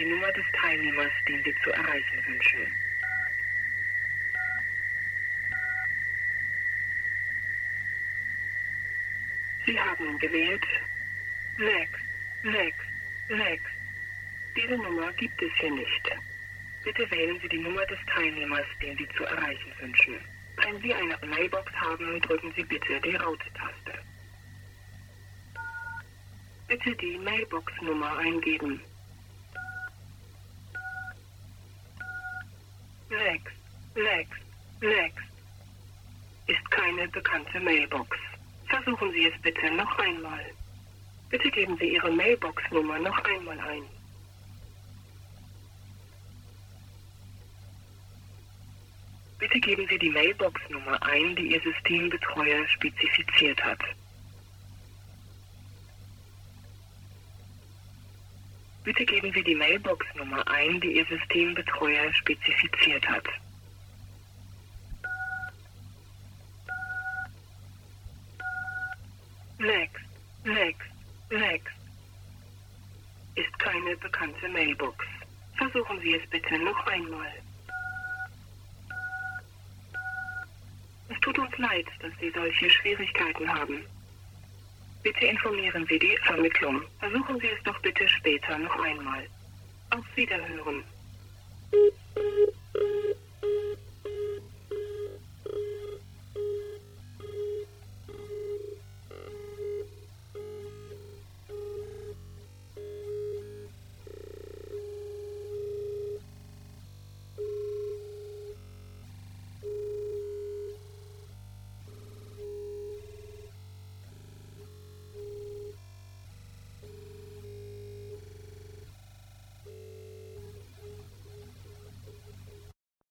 die Nummer des Teilnehmers, den Sie zu erreichen wünschen. Sie haben gewählt. Next, next, next. Diese Nummer gibt es hier nicht. Bitte wählen Sie die Nummer des Teilnehmers, den Sie zu erreichen wünschen. Wenn Sie eine Mailbox haben, drücken Sie bitte die Raute-Taste. Bitte die Mailbox-Nummer eingeben. Next, next, next. Ist keine bekannte Mailbox. Versuchen Sie es bitte noch einmal. Bitte geben Sie Ihre Mailbox-Nummer noch einmal ein. Bitte geben Sie die Mailbox-Nummer ein, die Ihr Systembetreuer spezifiziert hat. Bitte geben Sie die Mailbox-Nummer ein, die Ihr Systembetreuer spezifiziert hat. Next, next, next. Ist keine bekannte Mailbox. Versuchen Sie es bitte noch einmal. Es tut uns leid, dass Sie solche Schwierigkeiten haben. Bitte informieren Sie die Vermittlung. Versuchen Sie es doch bitte später noch einmal. Auf Wiederhören.